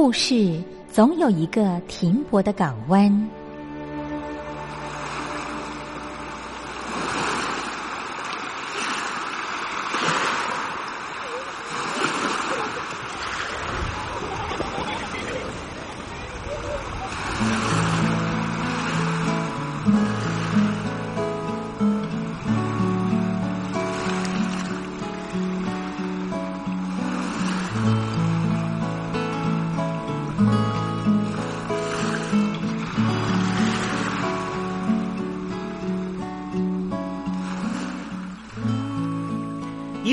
故事总有一个停泊的港湾。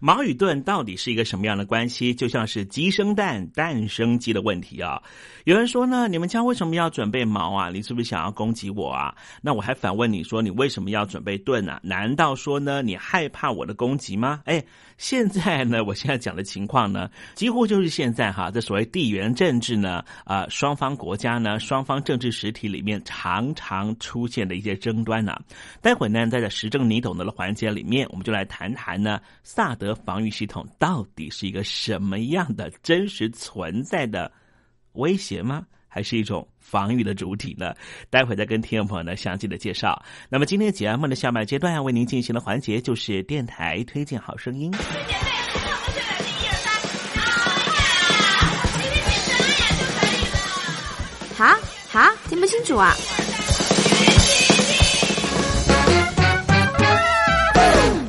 矛与盾到底是一个什么样的关系？就像是鸡生蛋，蛋生鸡的问题啊。有人说呢，你们家为什么要准备矛啊？你是不是想要攻击我啊？那我还反问你说，你为什么要准备盾啊？难道说呢，你害怕我的攻击吗？哎，现在呢，我现在讲的情况呢，几乎就是现在哈，这所谓地缘政治呢，啊，双方国家呢，双方政治实体里面常常出现的一些争端呢。待会呢，在这时政你懂得的环节里面，我们就来谈谈呢，萨德防御系统到底是一个什么样的真实存在的。威胁吗？还是一种防御的主体呢？待会再跟听众朋友呢详细的介绍。那么今天节目的下半阶段要为您进行的环节就是电台推荐好声音。哈哈，听不清楚啊！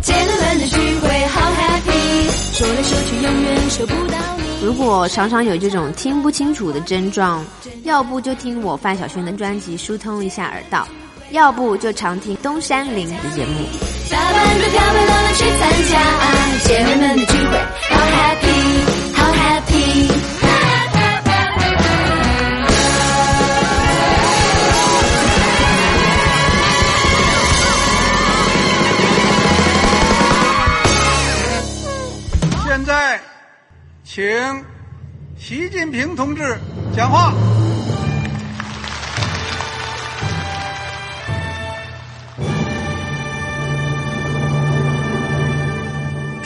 姐妹们的聚会好 happy，说来说去永远说不到你。如果常常有这种听不清楚的症状，要不就听我范晓萱的专辑疏通一下耳道，要不就常听东山林的节目。打扮的漂漂亮亮去参加姐妹们的聚会，好 happy，好 happy。现在，请习近平同志讲话。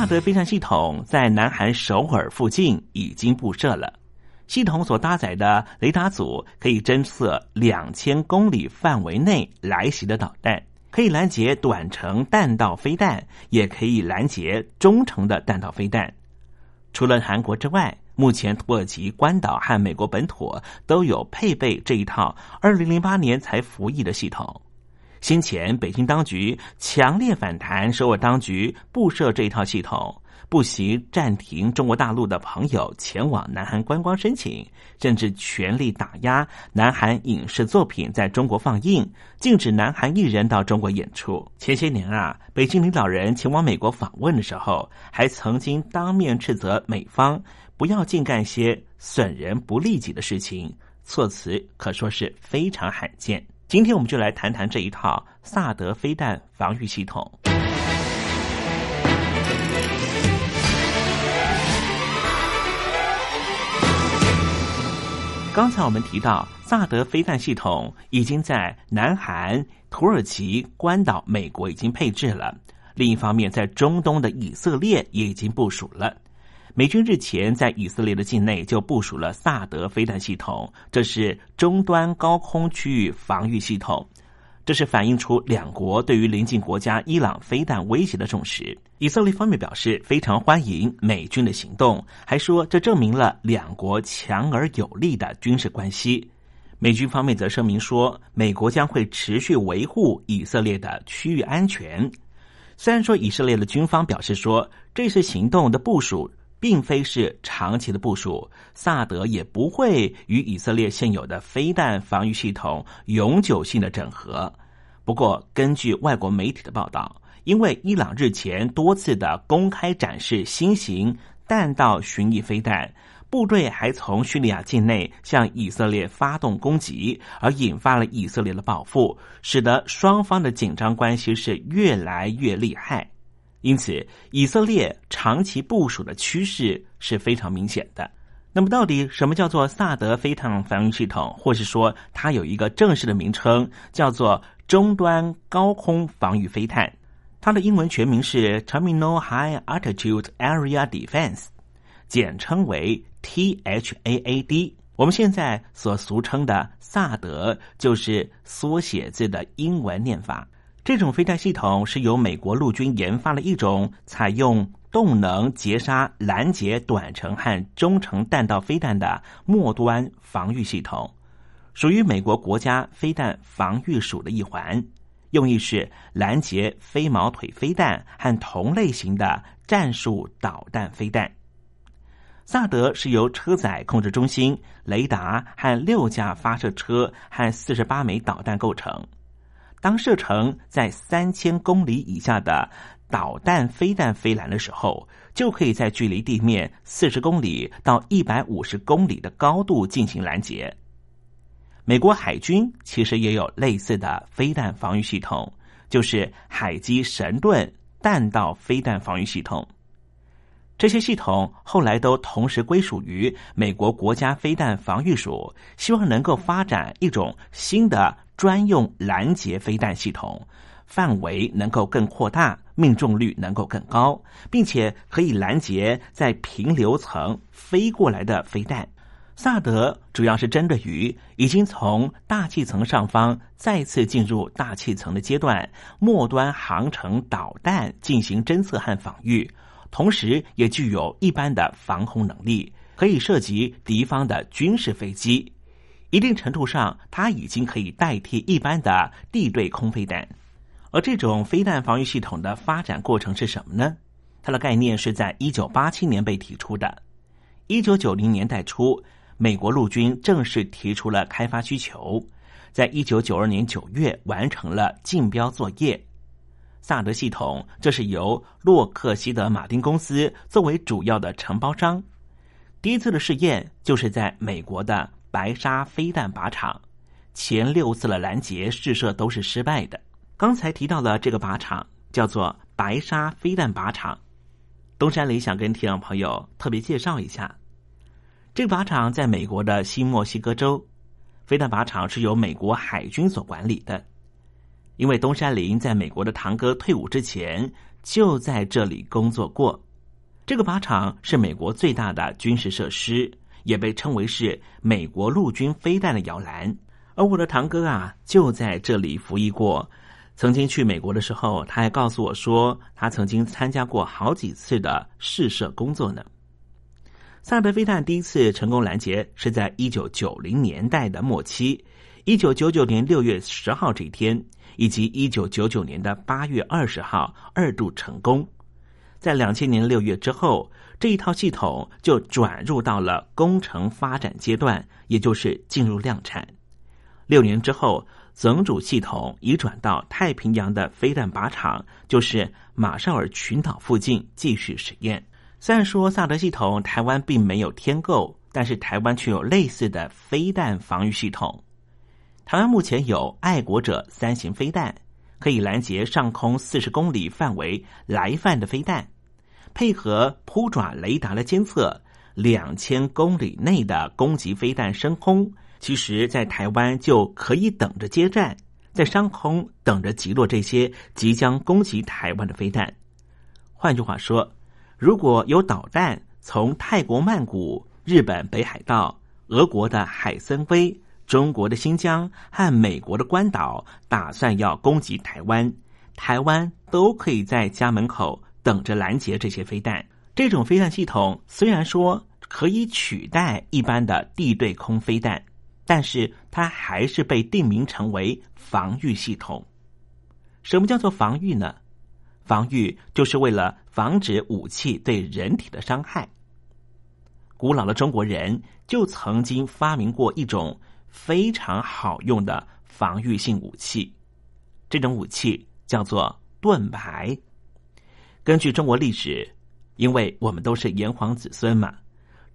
大德飞弹系统在南韩首尔附近已经布设了。系统所搭载的雷达组可以侦测两千公里范围内来袭的导弹，可以拦截短程弹道飞弹，也可以拦截中程的弹道飞弹。除了韩国之外，目前土耳其、关岛和美国本土都有配备这一套二零零八年才服役的系统。先前北京当局强烈反弹首尔当局布设这一套系统。不惜暂停中国大陆的朋友前往南韩观光申请，甚至全力打压南韩影视作品在中国放映，禁止南韩艺人到中国演出。前些年啊，北京领导人前往美国访问的时候，还曾经当面斥责美方不要净干些损人不利己的事情，措辞可说是非常罕见。今天我们就来谈谈这一套萨德飞弹防御系统。刚才我们提到，萨德飞弹系统已经在南韩、土耳其、关岛、美国已经配置了。另一方面，在中东的以色列也已经部署了。美军日前在以色列的境内就部署了萨德飞弹系统，这是终端高空区域防御系统。这是反映出两国对于邻近国家伊朗飞弹威胁的重视。以色列方面表示非常欢迎美军的行动，还说这证明了两国强而有力的军事关系。美军方面则声明说，美国将会持续维护以色列的区域安全。虽然说以色列的军方表示说，这次行动的部署并非是长期的部署，萨德也不会与以色列现有的飞弹防御系统永久性的整合。不过，根据外国媒体的报道，因为伊朗日前多次的公开展示新型弹道巡弋飞弹，部队还从叙利亚境内向以色列发动攻击，而引发了以色列的报复，使得双方的紧张关系是越来越厉害。因此，以色列长期部署的趋势是非常明显的。那么，到底什么叫做萨德飞弹防御系统，或是说它有一个正式的名称，叫做？终端高空防御飞弹，它的英文全名是 Terminal High Altitude Area Defense，简称为 THAAD。我们现在所俗称的萨德，就是缩写字的英文念法。这种飞弹系统是由美国陆军研发了一种采用动能截杀拦截短程和中程弹道飞弹的末端防御系统。属于美国国家飞弹防御署的一环，用意是拦截飞毛腿飞弹和同类型的战术导弹飞弹。萨德是由车载控制中心、雷达和六架发射车和四十八枚导弹构成。当射程在三千公里以下的导弹飞弹飞来的时候，就可以在距离地面四十公里到一百五十公里的高度进行拦截。美国海军其实也有类似的飞弹防御系统，就是海基神盾弹道飞弹防御系统。这些系统后来都同时归属于美国国家飞弹防御署，希望能够发展一种新的专用拦截飞弹系统，范围能够更扩大，命中率能够更高，并且可以拦截在平流层飞过来的飞弹。萨德主要是针对于已经从大气层上方再次进入大气层的阶段末端航程导弹进行侦测和防御，同时也具有一般的防空能力，可以涉及敌方的军事飞机。一定程度上，它已经可以代替一般的地对空飞弹。而这种飞弹防御系统的发展过程是什么呢？它的概念是在一九八七年被提出的，一九九零年代初。美国陆军正式提出了开发需求，在一九九二年九月完成了竞标作业。萨德系统这是由洛克希德马丁公司作为主要的承包商。第一次的试验就是在美国的白沙飞弹靶场，前六次的拦截试射都是失败的。刚才提到的这个靶场叫做白沙飞弹靶场，东山里想跟听众朋友特别介绍一下。这个靶场在美国的新墨西哥州，飞弹靶场是由美国海军所管理的。因为东山林在美国的堂哥退伍之前就在这里工作过，这个靶场是美国最大的军事设施，也被称为是美国陆军飞弹的摇篮。而我的堂哥啊，就在这里服役过。曾经去美国的时候，他还告诉我说，他曾经参加过好几次的试射工作呢。萨德飞弹第一次成功拦截是在一九九零年代的末期，一九九九年六月十号这一天，以及一九九九年的八月二十号二度成功。在两千年六月之后，这一套系统就转入到了工程发展阶段，也就是进入量产。六年之后，总主系统移转到太平洋的飞弹靶场，就是马绍尔群岛附近继续实验。虽然说萨德系统台湾并没有添购，但是台湾却有类似的飞弹防御系统。台湾目前有爱国者三型飞弹，可以拦截上空四十公里范围来犯的飞弹，配合扑爪雷达的监测，两千公里内的攻击飞弹升空。其实，在台湾就可以等着接战，在上空等着击落这些即将攻击台湾的飞弹。换句话说，如果有导弹从泰国曼谷、日本北海道、俄国的海参崴、中国的新疆和美国的关岛打算要攻击台湾，台湾都可以在家门口等着拦截这些飞弹。这种飞弹系统虽然说可以取代一般的地对空飞弹。但是它还是被定名成为防御系统。什么叫做防御呢？防御就是为了防止武器对人体的伤害。古老的中国人就曾经发明过一种非常好用的防御性武器，这种武器叫做盾牌。根据中国历史，因为我们都是炎黄子孙嘛。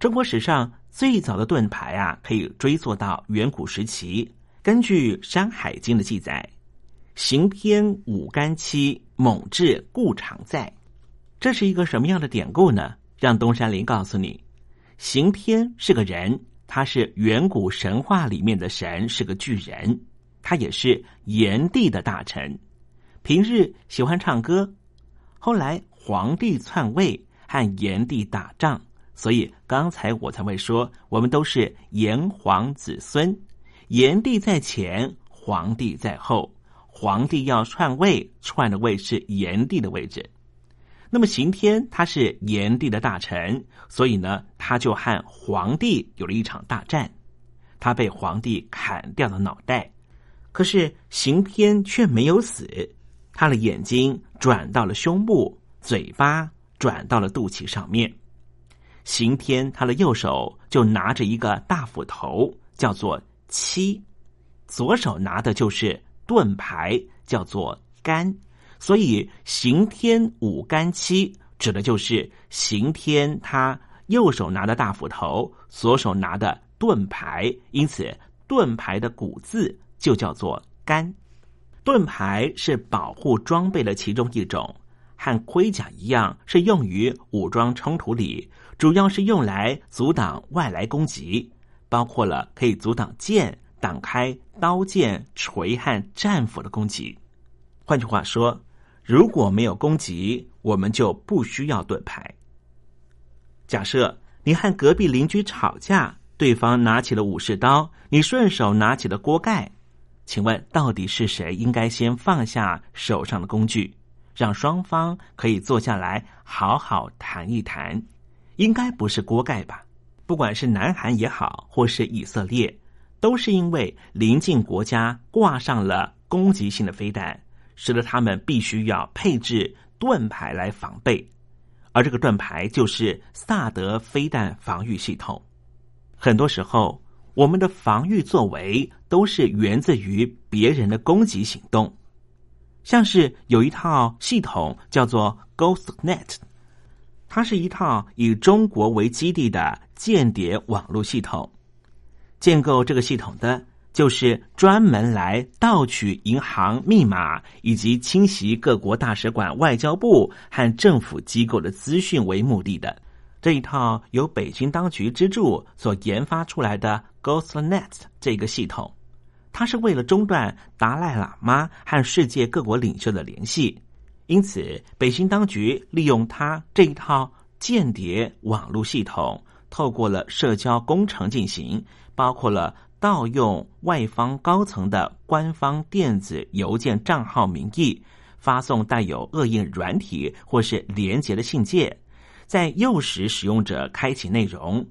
中国史上最早的盾牌啊，可以追溯到远古时期。根据《山海经》的记载，“行天五干七，猛志故常在。”这是一个什么样的典故呢？让东山林告诉你。行天是个人，他是远古神话里面的神，是个巨人，他也是炎帝的大臣，平日喜欢唱歌。后来皇帝篡位，和炎帝打仗。所以刚才我才会说，我们都是炎黄子孙，炎帝在前，皇帝在后。皇帝要篡位，篡的位是炎帝的位置。那么刑天他是炎帝的大臣，所以呢，他就和皇帝有了一场大战。他被皇帝砍掉了脑袋，可是刑天却没有死，他的眼睛转到了胸部，嘴巴转到了肚脐上面。刑天他的右手就拿着一个大斧头，叫做七；左手拿的就是盾牌，叫做杆。所以刑天五杆七指的就是刑天他右手拿的大斧头，左手拿的盾牌。因此，盾牌的古字就叫做杆。盾牌是保护装备的其中一种，和盔甲一样，是用于武装冲突里。主要是用来阻挡外来攻击，包括了可以阻挡剑、挡开刀剑、锤和战斧的攻击。换句话说，如果没有攻击，我们就不需要盾牌。假设你和隔壁邻居吵架，对方拿起了武士刀，你顺手拿起了锅盖，请问到底是谁应该先放下手上的工具，让双方可以坐下来好好谈一谈？应该不是锅盖吧？不管是南韩也好，或是以色列，都是因为邻近国家挂上了攻击性的飞弹，使得他们必须要配置盾牌来防备。而这个盾牌就是萨德飞弹防御系统。很多时候，我们的防御作为都是源自于别人的攻击行动，像是有一套系统叫做 GhostNet。它是一套以中国为基地的间谍网络系统。建构这个系统的，就是专门来盗取银行密码以及侵袭各国大使馆、外交部和政府机构的资讯为目的的这一套由北京当局资助所研发出来的 GhostNet 这个系统，它是为了中断达赖喇嘛和世界各国领袖的联系。因此，北京当局利用它这一套间谍网络系统，透过了社交工程进行，包括了盗用外方高层的官方电子邮件账号名义，发送带有恶意软体或是连接的信件，在诱使使用者开启内容。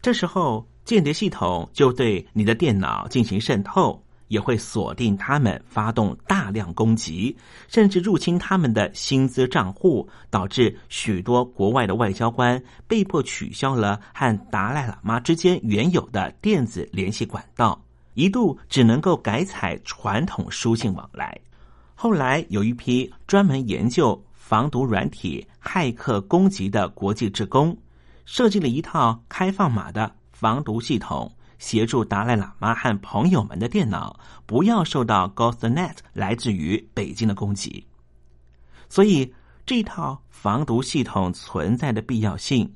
这时候，间谍系统就对你的电脑进行渗透，也会锁定他们，发动大量攻击，甚至入侵他们的薪资账户，导致许多国外的外交官被迫取消了和达赖喇嘛之间原有的电子联系管道，一度只能够改采传统书信往来。后来有一批专门研究防毒软体、骇客攻击的国际职工，设计了一套开放码的防毒系统。协助达赖喇嘛和朋友们的电脑不要受到 GhostNet 来自于北京的攻击，所以这套防毒系统存在的必要性，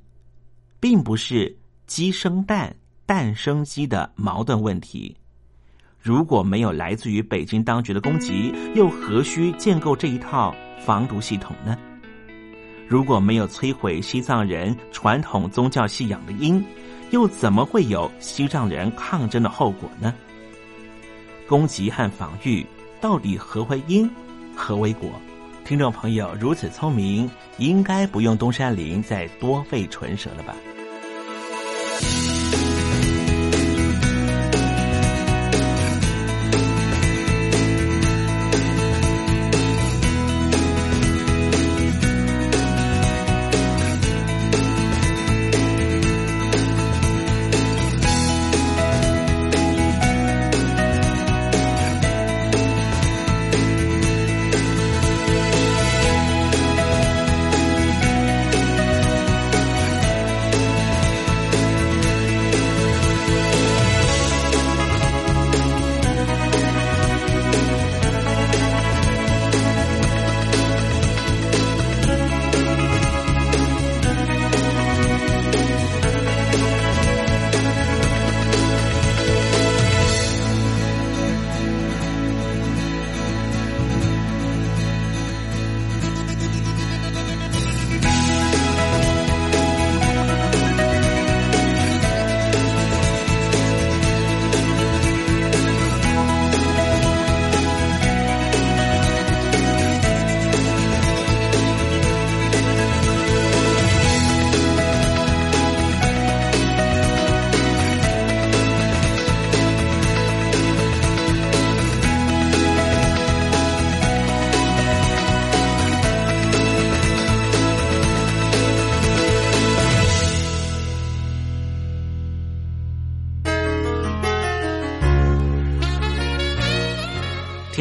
并不是鸡生蛋、蛋生鸡的矛盾问题。如果没有来自于北京当局的攻击，又何须建构这一套防毒系统呢？如果没有摧毁西藏人传统宗教信仰的因，又怎么会有西藏人抗争的后果呢？攻击和防御到底何为因，何为果？听众朋友如此聪明，应该不用东山林再多费唇舌了吧？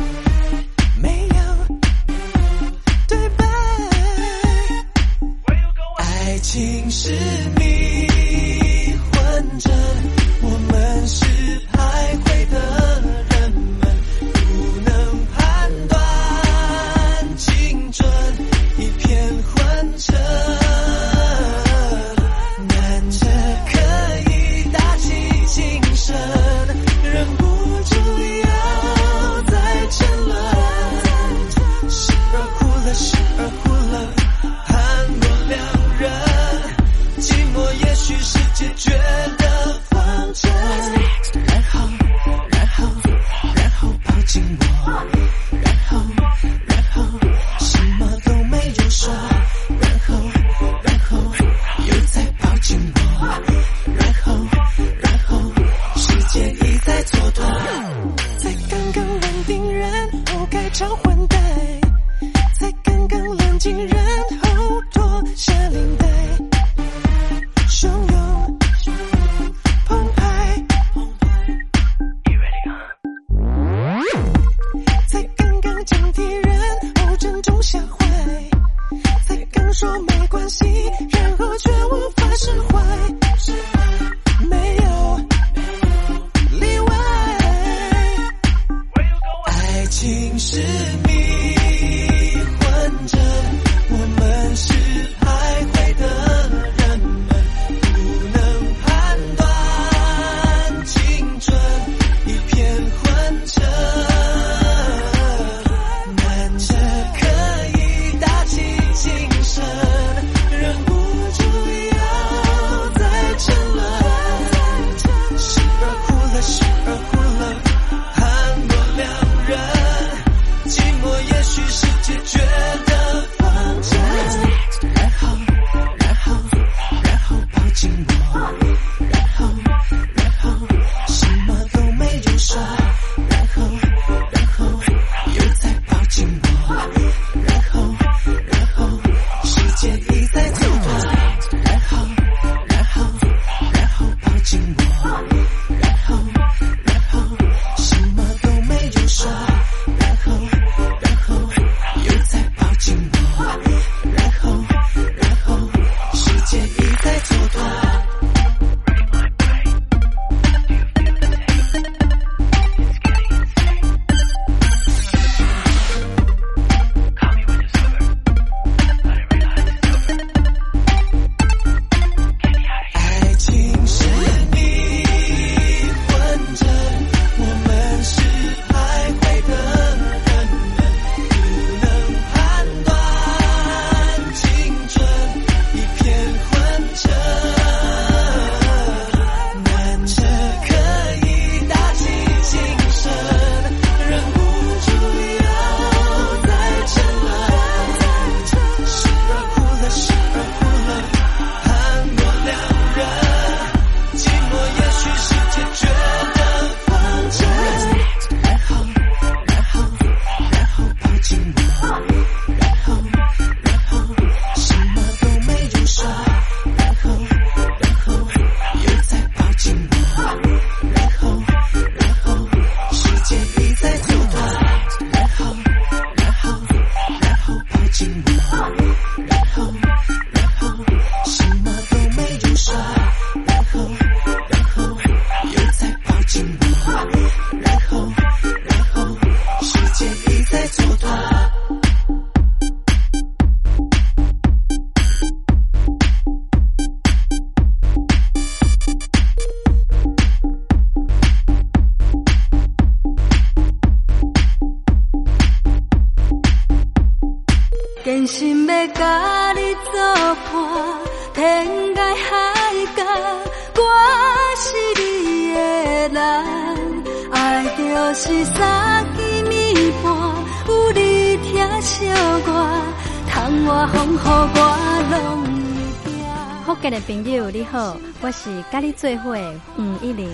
在是跟你做伙嗯一玲。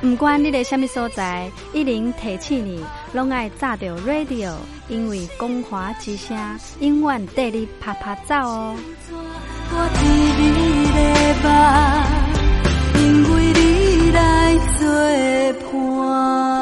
不管你在什么所在，一零提起你，拢爱炸着 radio，因为光华之声永远带你啪啪走哦。因为你来作伴。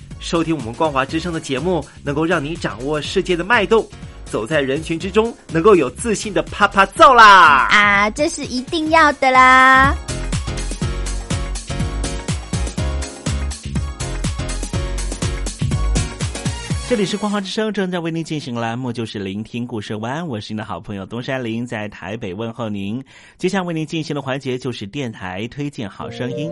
收听我们光华之声的节目，能够让你掌握世界的脉动，走在人群之中，能够有自信的啪啪揍啦！啊，这是一定要的啦！这里是光华之声，正在为您进行栏目就是聆听故事湾，我是您的好朋友东山林，在台北问候您。接下来为您进行的环节就是电台推荐好声音。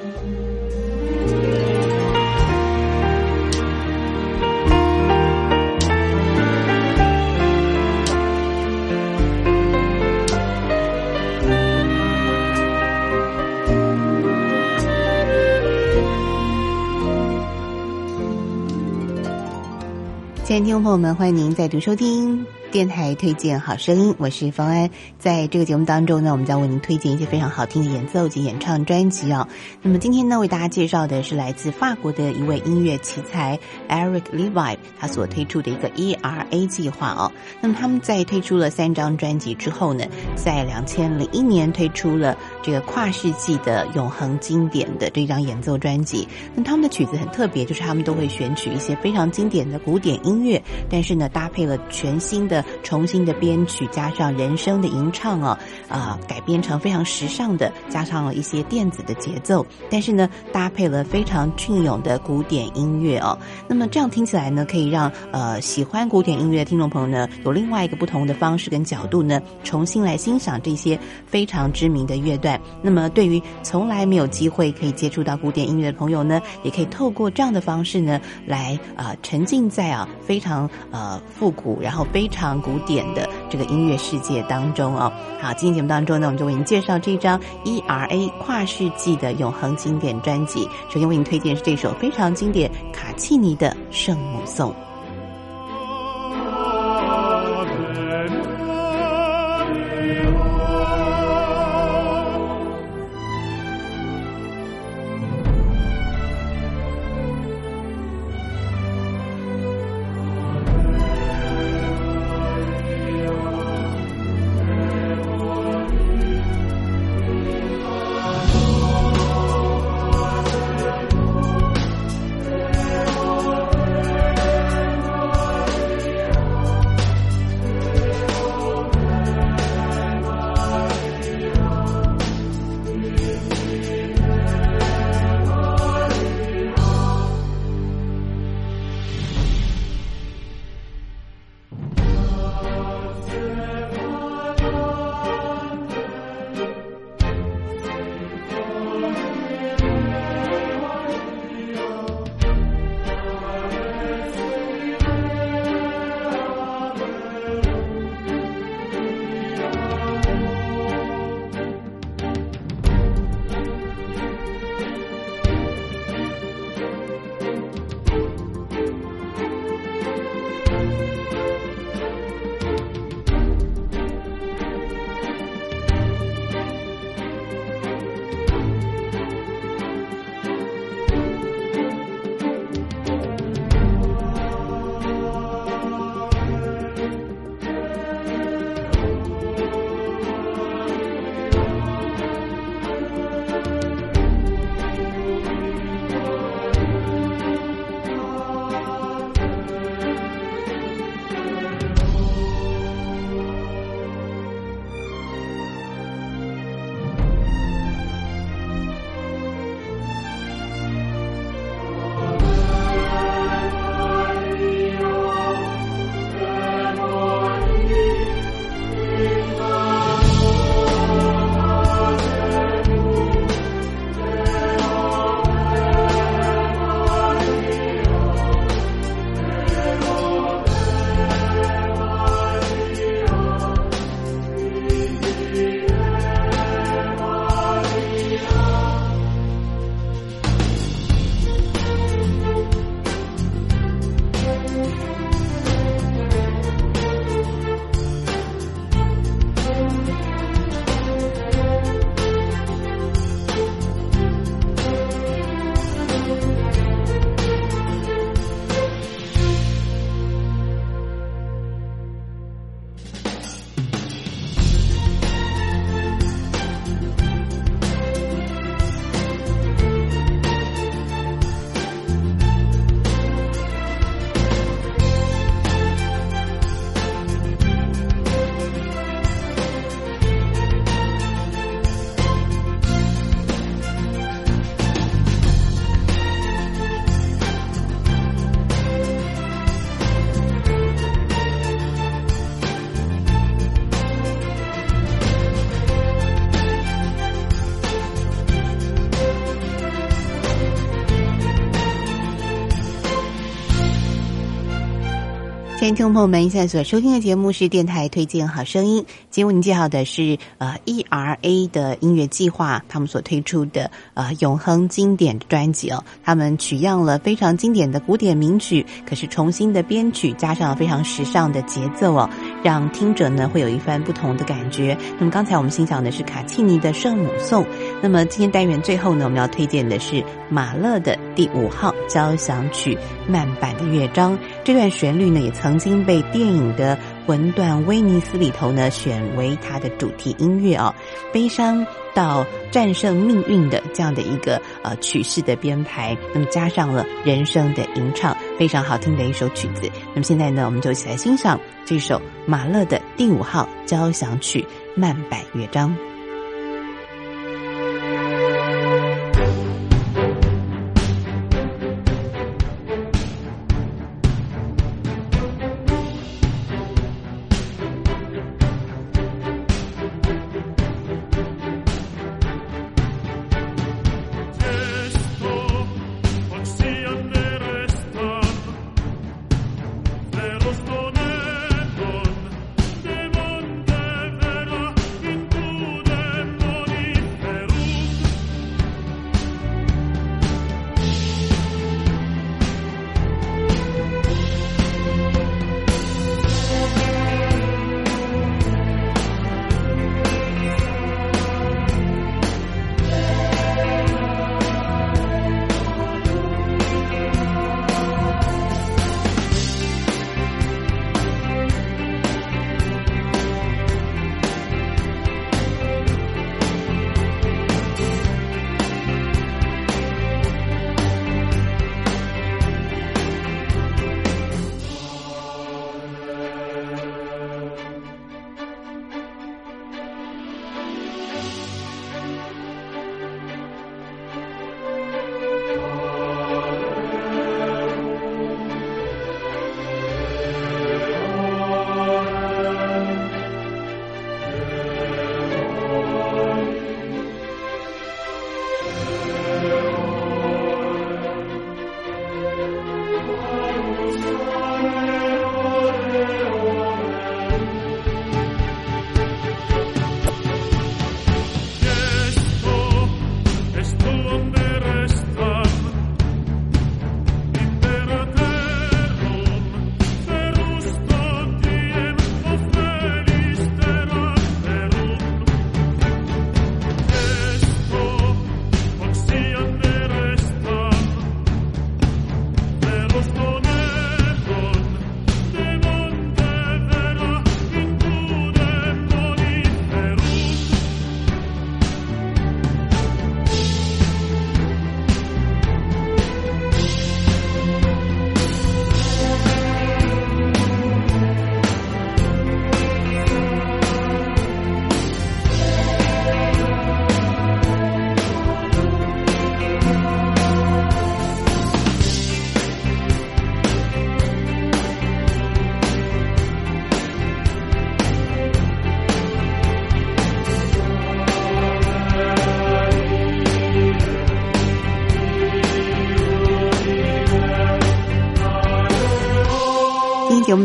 朋友们，欢迎您再度收听。电台推荐好声音，我是方安。在这个节目当中呢，我们将为您推荐一些非常好听的演奏及演唱专辑啊。那么今天呢，为大家介绍的是来自法国的一位音乐奇才 Eric Levi，他所推出的一个 ERA 计划哦。那么他们在推出了三张专辑之后呢，在两千零一年推出了这个跨世纪的永恒经典的这张演奏专辑。那他们的曲子很特别，就是他们都会选取一些非常经典的古典音乐，但是呢，搭配了全新的。重新的编曲，加上人声的吟唱啊，啊，改编成非常时尚的，加上了一些电子的节奏，但是呢，搭配了非常隽永的古典音乐哦。那么这样听起来呢，可以让呃喜欢古典音乐的听众朋友呢，有另外一个不同的方式跟角度呢，重新来欣赏这些非常知名的乐段。那么对于从来没有机会可以接触到古典音乐的朋友呢，也可以透过这样的方式呢，来啊沉浸在啊非常呃复古，然后非常。古典的这个音乐世界当中哦，好，今天节目当中呢，我们就为您介绍这张 ERA 跨世纪的永恒经典专辑。首先为您推荐是这首非常经典卡契尼的《圣母颂》。听众朋友们，现在所收听的节目是电台推荐好声音。今天为您介绍的是呃 ERA 的音乐计划，他们所推出的呃永恒经典专辑哦。他们取样了非常经典的古典名曲，可是重新的编曲，加上了非常时尚的节奏哦，让听者呢会有一番不同的感觉。那么刚才我们欣赏的是卡契尼的《圣母颂》，那么今天单元最后呢，我们要推荐的是马勒的第五号交响曲慢板的乐章。这段旋律呢，也曾经被电影的《魂断威尼斯》里头呢选为它的主题音乐哦。悲伤到战胜命运的这样的一个呃曲式的编排，那么加上了人声的吟唱，非常好听的一首曲子。那么现在呢，我们就一起来欣赏这首马勒的第五号交响曲慢板乐章。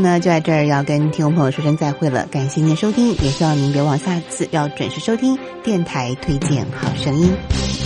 那就在这儿要跟听众朋友说声再会了，感谢您的收听，也希望您别忘下次要准时收听电台推荐好声音。